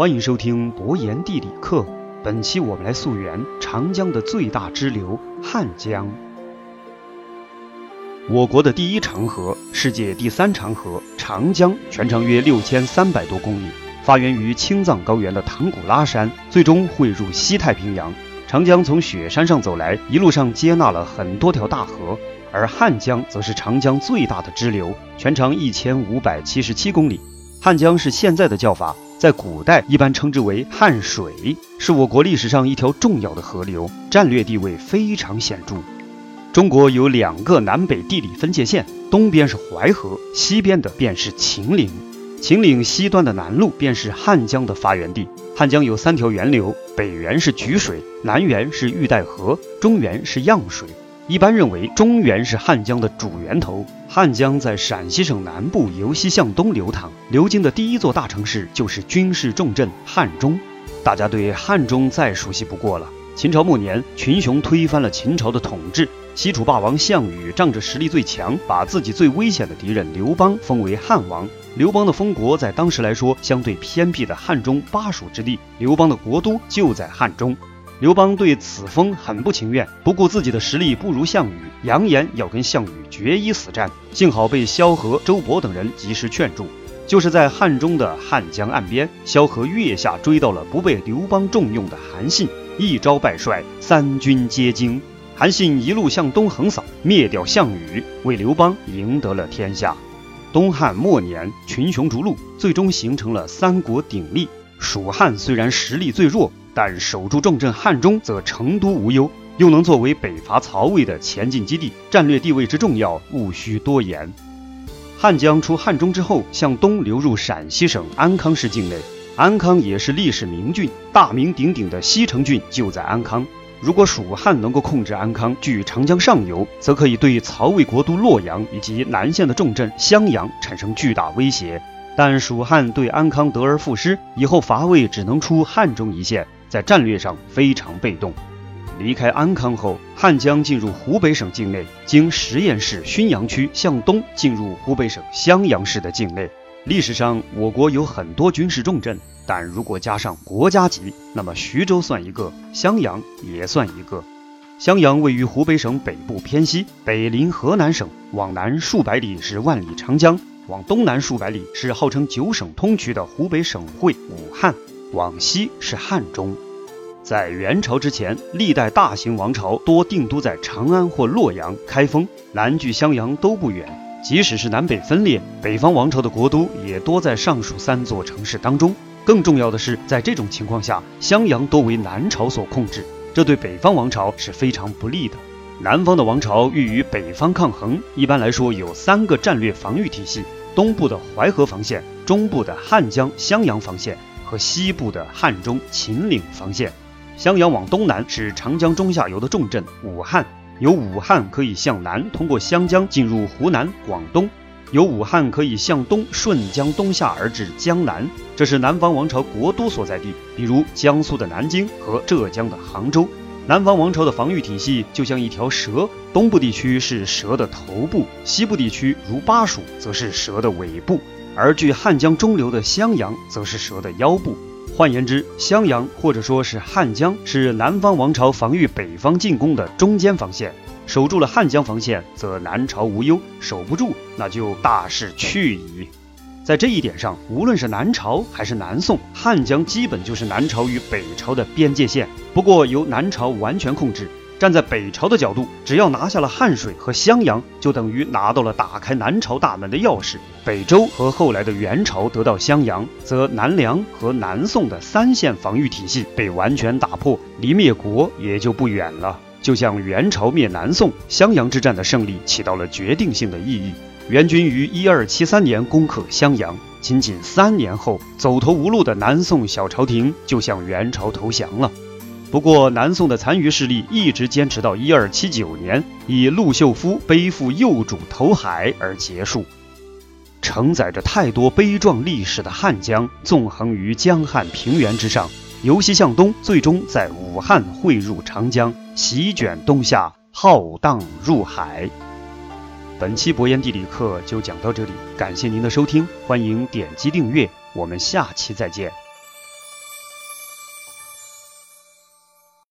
欢迎收听博言地理课。本期我们来溯源长江的最大支流汉江。我国的第一长河，世界第三长河长江，全长约六千三百多公里，发源于青藏高原的唐古拉山，最终汇入西太平洋。长江从雪山上走来，一路上接纳了很多条大河，而汉江则是长江最大的支流，全长一千五百七十七公里。汉江是现在的叫法，在古代一般称之为汉水，是我国历史上一条重要的河流，战略地位非常显著。中国有两个南北地理分界线，东边是淮河，西边的便是秦岭。秦岭西端的南麓便是汉江的发源地。汉江有三条源流，北源是沮水，南源是玉带河，中源是漾水。一般认为，中原是汉江的主源头。汉江在陕西省南部由西向东流淌，流经的第一座大城市就是军事重镇汉中。大家对汉中再熟悉不过了。秦朝末年，群雄推翻了秦朝的统治，西楚霸王项羽仗着实力最强，把自己最危险的敌人刘邦封为汉王。刘邦的封国在当时来说，相对偏僻的汉中巴蜀之地，刘邦的国都就在汉中。刘邦对此封很不情愿，不顾自己的实力不如项羽，扬言要跟项羽决一死战。幸好被萧何、周勃等人及时劝住。就是在汉中的汉江岸边，萧何月下追到了不被刘邦重用的韩信，一招败帅，三军皆惊。韩信一路向东横扫，灭掉项羽，为刘邦赢得了天下。东汉末年，群雄逐鹿，最终形成了三国鼎立。蜀汉虽然实力最弱。但守住重镇汉中，则成都无忧，又能作为北伐曹魏的前进基地，战略地位之重要，毋需多言。汉江出汉中之后，向东流入陕西省安康市境内，安康也是历史名郡，大名鼎鼎的西城郡就在安康。如果蜀汉能够控制安康，据长江上游，则可以对曹魏国都洛阳以及南线的重镇襄阳产生巨大威胁。但蜀汉对安康得而复失，以后伐魏只能出汉中一线。在战略上非常被动。离开安康后，汉江进入湖北省境内，经十堰市浚阳区向东进入湖北省襄阳市的境内。历史上，我国有很多军事重镇，但如果加上国家级，那么徐州算一个，襄阳也算一个。襄阳位于湖北省北部偏西，北临河南省，往南数百里是万里长江，往东南数百里是号称九省通衢的湖北省会武汉。往西是汉中，在元朝之前，历代大型王朝多定都在长安或洛阳、开封，南距襄阳都不远。即使是南北分裂，北方王朝的国都也多在上述三座城市当中。更重要的是，在这种情况下，襄阳多为南朝所控制，这对北方王朝是非常不利的。南方的王朝欲与北方抗衡，一般来说有三个战略防御体系：东部的淮河防线，中部的汉江、襄阳防线。和西部的汉中、秦岭防线，襄阳往东南是长江中下游的重镇武汉，由武汉可以向南通过湘江进入湖南、广东；由武汉可以向东顺江东下而至江南，这是南方王朝国都所在地，比如江苏的南京和浙江的杭州。南方王朝的防御体系就像一条蛇，东部地区是蛇的头部，西部地区如巴蜀则是蛇的尾部。而距汉江中流的襄阳，则是蛇的腰部。换言之，襄阳或者说是汉江，是南方王朝防御北方进攻的中间防线。守住了汉江防线，则南朝无忧；守不住，那就大势去矣。在这一点上，无论是南朝还是南宋，汉江基本就是南朝与北朝的边界线，不过由南朝完全控制。站在北朝的角度，只要拿下了汉水和襄阳，就等于拿到了打开南朝大门的钥匙。北周和后来的元朝得到襄阳，则南梁和南宋的三线防御体系被完全打破，离灭国也就不远了。就像元朝灭南宋，襄阳之战的胜利起到了决定性的意义。元军于一二七三年攻克襄阳，仅仅三年后，走投无路的南宋小朝廷就向元朝投降了。不过，南宋的残余势力一直坚持到一二七九年，以陆秀夫背负幼主投海而结束。承载着太多悲壮历史的汉江，纵横于江汉平原之上，由西向东，最终在武汉汇入长江，席卷东夏，浩荡入海。本期博言地理课就讲到这里，感谢您的收听，欢迎点击订阅，我们下期再见。